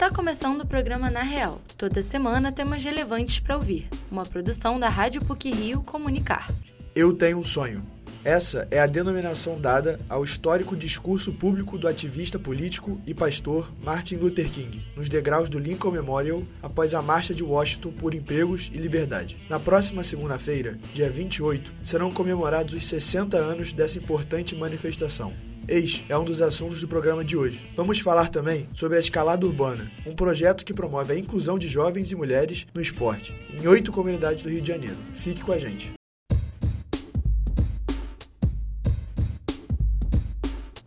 Está começando o programa Na Real. Toda semana temas relevantes para ouvir. Uma produção da Rádio PUC Rio Comunicar. Eu tenho um sonho. Essa é a denominação dada ao histórico discurso público do ativista político e pastor Martin Luther King, nos degraus do Lincoln Memorial após a Marcha de Washington por Empregos e Liberdade. Na próxima segunda-feira, dia 28, serão comemorados os 60 anos dessa importante manifestação. Eis é um dos assuntos do programa de hoje. Vamos falar também sobre a Escalada Urbana, um projeto que promove a inclusão de jovens e mulheres no esporte, em oito comunidades do Rio de Janeiro. Fique com a gente.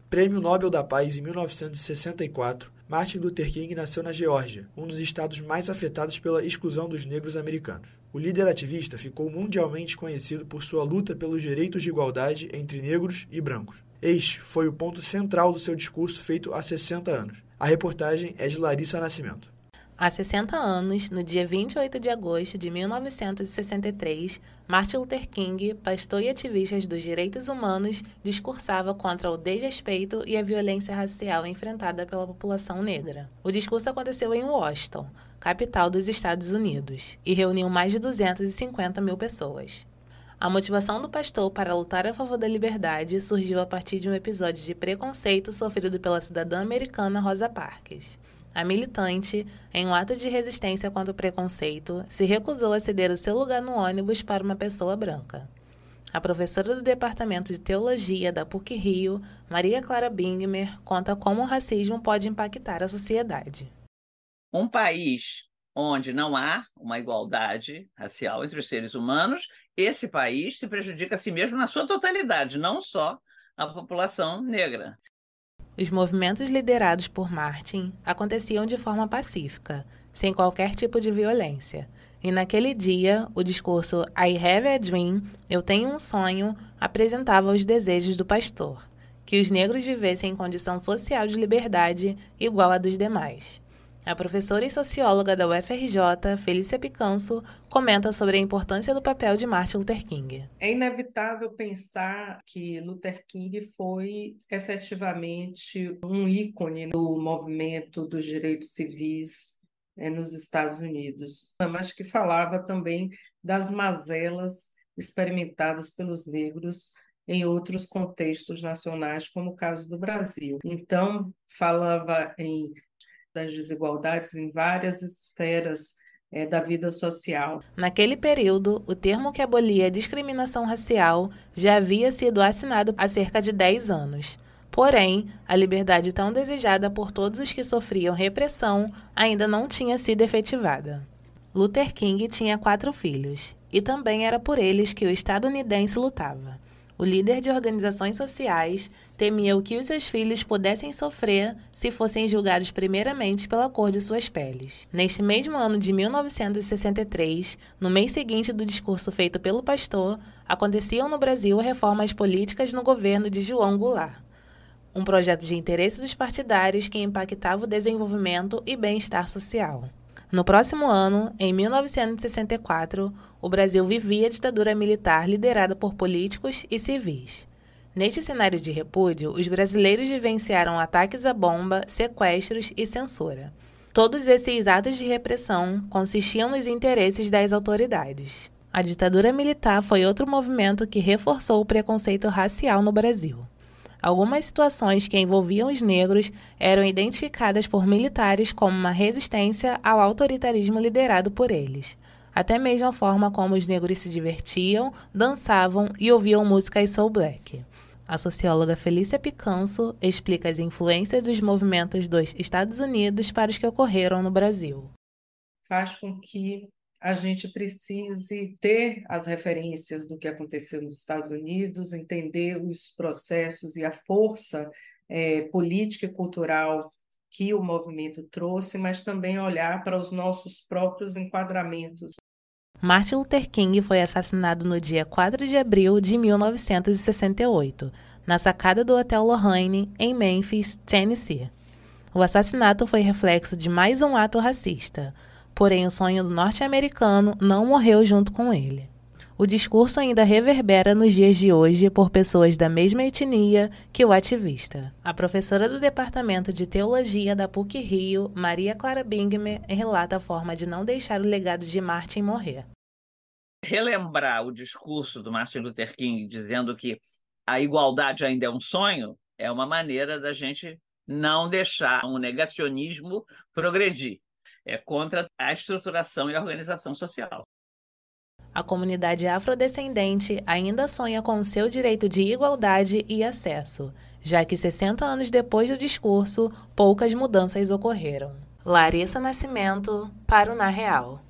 Prêmio Nobel da Paz em 1964, Martin Luther King nasceu na Geórgia, um dos estados mais afetados pela exclusão dos negros americanos. O líder ativista ficou mundialmente conhecido por sua luta pelos direitos de igualdade entre negros e brancos. Este foi o ponto central do seu discurso feito há 60 anos. A reportagem é de Larissa Nascimento. Há 60 anos, no dia 28 de agosto de 1963, Martin Luther King, pastor e ativista dos direitos humanos, discursava contra o desrespeito e a violência racial enfrentada pela população negra. O discurso aconteceu em Washington, capital dos Estados Unidos, e reuniu mais de 250 mil pessoas. A motivação do pastor para lutar a favor da liberdade surgiu a partir de um episódio de preconceito sofrido pela cidadã americana Rosa Parks. A militante, em um ato de resistência contra o preconceito, se recusou a ceder o seu lugar no ônibus para uma pessoa branca. A professora do Departamento de Teologia da PUC Rio, Maria Clara Bingmer, conta como o racismo pode impactar a sociedade. Um país onde não há uma igualdade racial entre os seres humanos, esse país se prejudica a si mesmo na sua totalidade, não só a população negra. Os movimentos liderados por Martin aconteciam de forma pacífica, sem qualquer tipo de violência. E naquele dia, o discurso I Have a Dream, Eu Tenho um Sonho, apresentava os desejos do pastor, que os negros vivessem em condição social de liberdade igual à dos demais. A professora e socióloga da UFRJ, Felícia Picanso, comenta sobre a importância do papel de Martin Luther King. É inevitável pensar que Luther King foi efetivamente um ícone do movimento dos direitos civis é, nos Estados Unidos, mas que falava também das mazelas experimentadas pelos negros em outros contextos nacionais, como o caso do Brasil. Então, falava em das desigualdades em várias esferas é, da vida social. Naquele período, o termo que abolia a discriminação racial já havia sido assinado há cerca de 10 anos. Porém, a liberdade tão desejada por todos os que sofriam repressão ainda não tinha sido efetivada. Luther King tinha quatro filhos, e também era por eles que o estadunidense lutava. O líder de organizações sociais temia o que os seus filhos pudessem sofrer se fossem julgados primeiramente pela cor de suas peles. Neste mesmo ano de 1963, no mês seguinte do discurso feito pelo pastor, aconteciam no Brasil reformas políticas no governo de João Goulart. Um projeto de interesses dos partidários que impactava o desenvolvimento e bem-estar social. No próximo ano, em 1964, o Brasil vivia a ditadura militar liderada por políticos e civis. Neste cenário de repúdio, os brasileiros vivenciaram ataques à bomba, sequestros e censura. Todos esses atos de repressão consistiam nos interesses das autoridades. A ditadura militar foi outro movimento que reforçou o preconceito racial no Brasil. Algumas situações que envolviam os negros eram identificadas por militares como uma resistência ao autoritarismo liderado por eles. Até mesmo a forma como os negros se divertiam, dançavam e ouviam músicas soul black. A socióloga Felícia Picanso explica as influências dos movimentos dos Estados Unidos para os que ocorreram no Brasil. Faz com que a gente precise ter as referências do que aconteceu nos Estados Unidos, entender os processos e a força é, política e cultural que o movimento trouxe, mas também olhar para os nossos próprios enquadramentos. Martin Luther King foi assassinado no dia 4 de abril de 1968, na sacada do Hotel Lorraine, em Memphis, Tennessee. O assassinato foi reflexo de mais um ato racista porém o sonho do norte-americano não morreu junto com ele. O discurso ainda reverbera nos dias de hoje por pessoas da mesma etnia que o ativista. A professora do Departamento de Teologia da PUC Rio, Maria Clara Bingmer, relata a forma de não deixar o legado de Martin morrer. Relembrar o discurso do Martin Luther King dizendo que a igualdade ainda é um sonho é uma maneira da gente não deixar o negacionismo progredir. É contra a estruturação e a organização social. A comunidade afrodescendente ainda sonha com o seu direito de igualdade e acesso, já que 60 anos depois do discurso, poucas mudanças ocorreram. Larissa Nascimento, para o Na Real.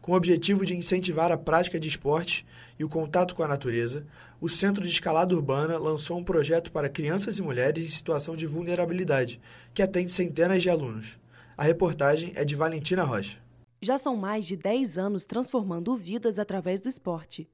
Com o objetivo de incentivar a prática de esporte e o contato com a natureza, o Centro de Escalada Urbana lançou um projeto para crianças e mulheres em situação de vulnerabilidade, que atende centenas de alunos. A reportagem é de Valentina Rocha. Já são mais de 10 anos transformando vidas através do esporte.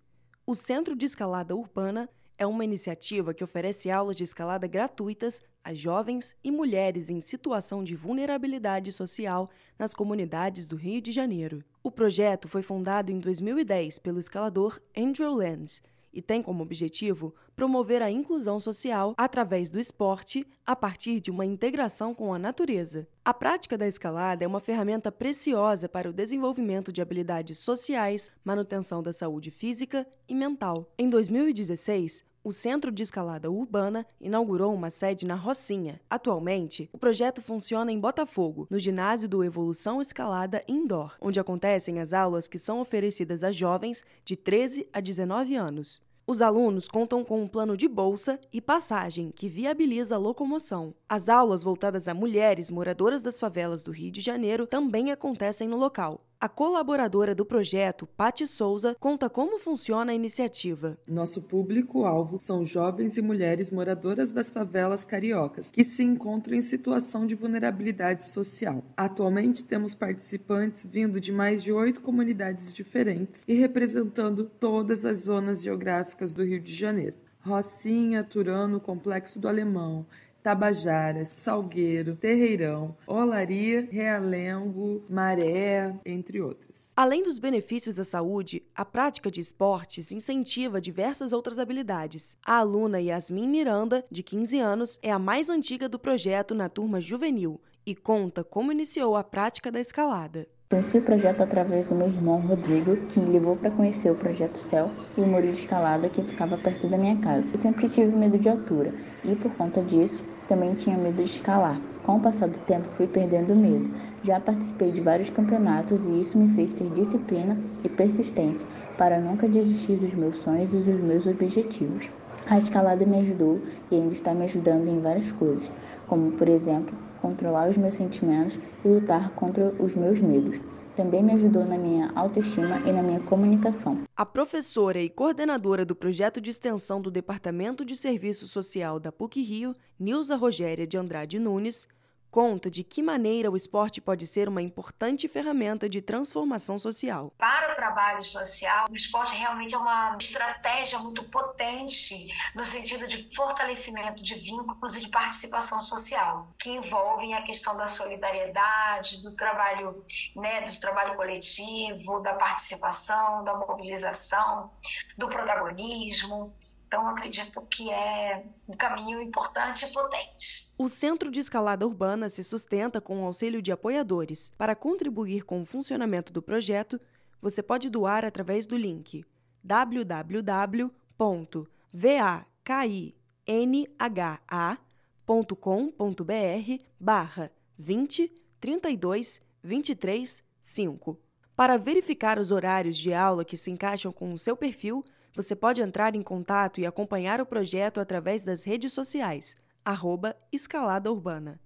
O Centro de Escalada Urbana é uma iniciativa que oferece aulas de escalada gratuitas a jovens e mulheres em situação de vulnerabilidade social nas comunidades do Rio de Janeiro. O projeto foi fundado em 2010 pelo escalador Andrew Lenz e tem como objetivo promover a inclusão social através do esporte a partir de uma integração com a natureza. A prática da escalada é uma ferramenta preciosa para o desenvolvimento de habilidades sociais, manutenção da saúde física e mental. Em 2016, o Centro de Escalada Urbana inaugurou uma sede na Rocinha. Atualmente, o projeto funciona em Botafogo, no ginásio do Evolução Escalada Indoor, onde acontecem as aulas que são oferecidas a jovens de 13 a 19 anos. Os alunos contam com um plano de bolsa e passagem que viabiliza a locomoção. As aulas voltadas a mulheres moradoras das favelas do Rio de Janeiro também acontecem no local. A colaboradora do projeto, Pati Souza, conta como funciona a iniciativa. Nosso público-alvo são jovens e mulheres moradoras das favelas cariocas, que se encontram em situação de vulnerabilidade social. Atualmente temos participantes vindo de mais de oito comunidades diferentes e representando todas as zonas geográficas do Rio de Janeiro. Rocinha, Turano, Complexo do Alemão, Tabajaras, Salgueiro, Terreirão, Olaria, Realengo, Maré, entre outras. Além dos benefícios à saúde, a prática de esportes incentiva diversas outras habilidades. A aluna Yasmin Miranda, de 15 anos, é a mais antiga do projeto na turma juvenil e conta como iniciou a prática da escalada. Conheci o projeto através do meu irmão Rodrigo, que me levou para conhecer o projeto Céu e o muro de escalada que ficava perto da minha casa. Eu sempre tive medo de altura e, por conta disso, também tinha medo de escalar. Com o passar do tempo, fui perdendo medo. Já participei de vários campeonatos e isso me fez ter disciplina e persistência para nunca desistir dos meus sonhos e dos meus objetivos. A escalada me ajudou e ainda está me ajudando em várias coisas, como, por exemplo, controlar os meus sentimentos e lutar contra os meus medos também me ajudou na minha autoestima e na minha comunicação. A professora e coordenadora do projeto de extensão do Departamento de Serviço Social da PUC Rio, Nilza Rogéria de Andrade Nunes, conta de que maneira o esporte pode ser uma importante ferramenta de transformação social. Para o trabalho social, o esporte realmente é uma estratégia muito potente no sentido de fortalecimento de vínculos e de participação social, que envolvem a questão da solidariedade, do trabalho, né, do trabalho coletivo, da participação, da mobilização, do protagonismo. Então, acredito que é um caminho importante e potente. O Centro de Escalada Urbana se sustenta com o auxílio de apoiadores. Para contribuir com o funcionamento do projeto, você pode doar através do link www.vakinha.com.br barra 20 32 23 5. Para verificar os horários de aula que se encaixam com o seu perfil, você pode entrar em contato e acompanhar o projeto através das redes sociais, arroba Escalada Urbana.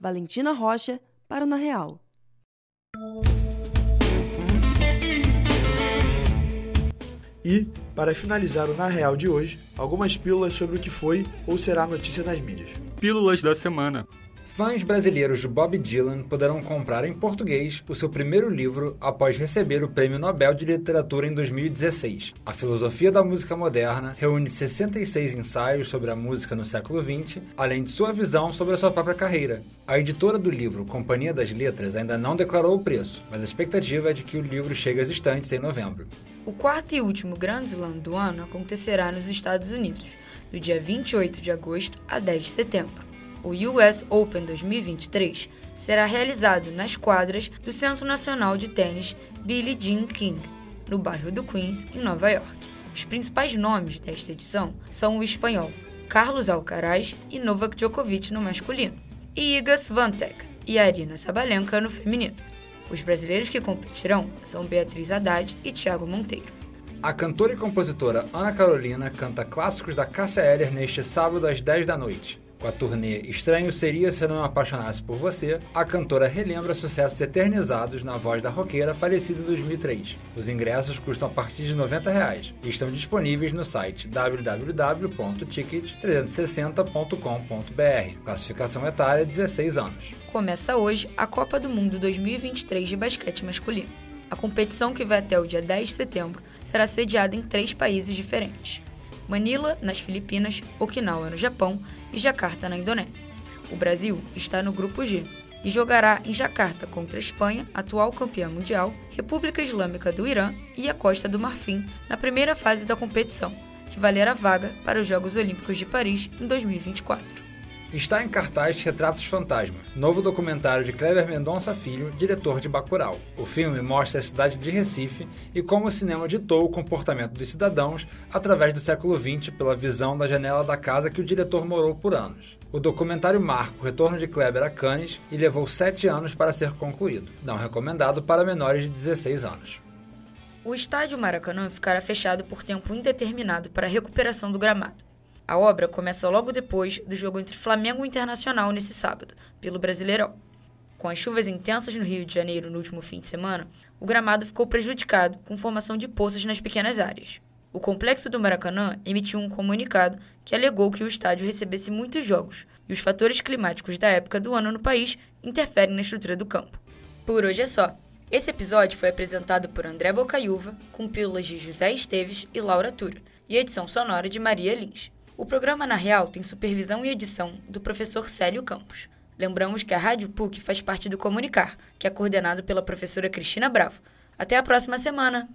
Valentina Rocha, para o Na Real. E, para finalizar o Na Real de hoje, algumas pílulas sobre o que foi ou será notícia nas mídias. Pílulas da semana. Fãs brasileiros de Bob Dylan poderão comprar em português o seu primeiro livro após receber o Prêmio Nobel de Literatura em 2016. A Filosofia da Música Moderna reúne 66 ensaios sobre a música no século XX, além de sua visão sobre a sua própria carreira. A editora do livro, Companhia das Letras, ainda não declarou o preço, mas a expectativa é de que o livro chegue às estantes em novembro. O quarto e último Grand Slam do ano acontecerá nos Estados Unidos, do dia 28 de agosto a 10 de setembro o US Open 2023 será realizado nas quadras do Centro Nacional de Tênis Billie Jean King, no bairro do Queens, em Nova York. Os principais nomes desta edição são o espanhol Carlos Alcaraz e Novak Djokovic no masculino, e Iga Swiatek e Arina Sabalenka no feminino. Os brasileiros que competirão são Beatriz Haddad e Thiago Monteiro. A cantora e compositora Ana Carolina canta clássicos da Cássia Eller neste sábado às 10 da noite. Com a turnê Estranho Seria Se Eu Não Apaixonasse Por Você, a cantora relembra sucessos eternizados na voz da roqueira falecida em 2003. Os ingressos custam a partir de 90 reais e estão disponíveis no site www.ticket360.com.br. Classificação etária 16 anos. Começa hoje a Copa do Mundo 2023 de basquete masculino. A competição, que vai até o dia 10 de setembro, será sediada em três países diferentes. Manila, nas Filipinas, Okinawa, no Japão e Jakarta, na Indonésia. O Brasil está no grupo G e jogará em Jakarta contra a Espanha, atual campeã mundial, República Islâmica do Irã e a Costa do Marfim na primeira fase da competição, que valerá vaga para os Jogos Olímpicos de Paris em 2024. Está em cartaz Retratos Fantasma, novo documentário de Kleber Mendonça Filho, diretor de Bacurau. O filme mostra a cidade de Recife e como o cinema ditou o comportamento dos cidadãos através do século XX pela visão da janela da casa que o diretor morou por anos. O documentário marca o retorno de Kleber a Cannes e levou sete anos para ser concluído, não recomendado para menores de 16 anos. O estádio Maracanã ficará fechado por tempo indeterminado para a recuperação do gramado. A obra começa logo depois do jogo entre Flamengo e Internacional nesse sábado, pelo Brasileirão. Com as chuvas intensas no Rio de Janeiro no último fim de semana, o gramado ficou prejudicado com formação de poças nas pequenas áreas. O complexo do Maracanã emitiu um comunicado que alegou que o estádio recebesse muitos jogos e os fatores climáticos da época do ano no país interferem na estrutura do campo. Por hoje é só. Esse episódio foi apresentado por André Bocaiúva, com pílulas de José Esteves e Laura Tura, e edição sonora de Maria Lins. O programa Na Real tem supervisão e edição do professor Célio Campos. Lembramos que a Rádio PUC faz parte do Comunicar, que é coordenado pela professora Cristina Bravo. Até a próxima semana!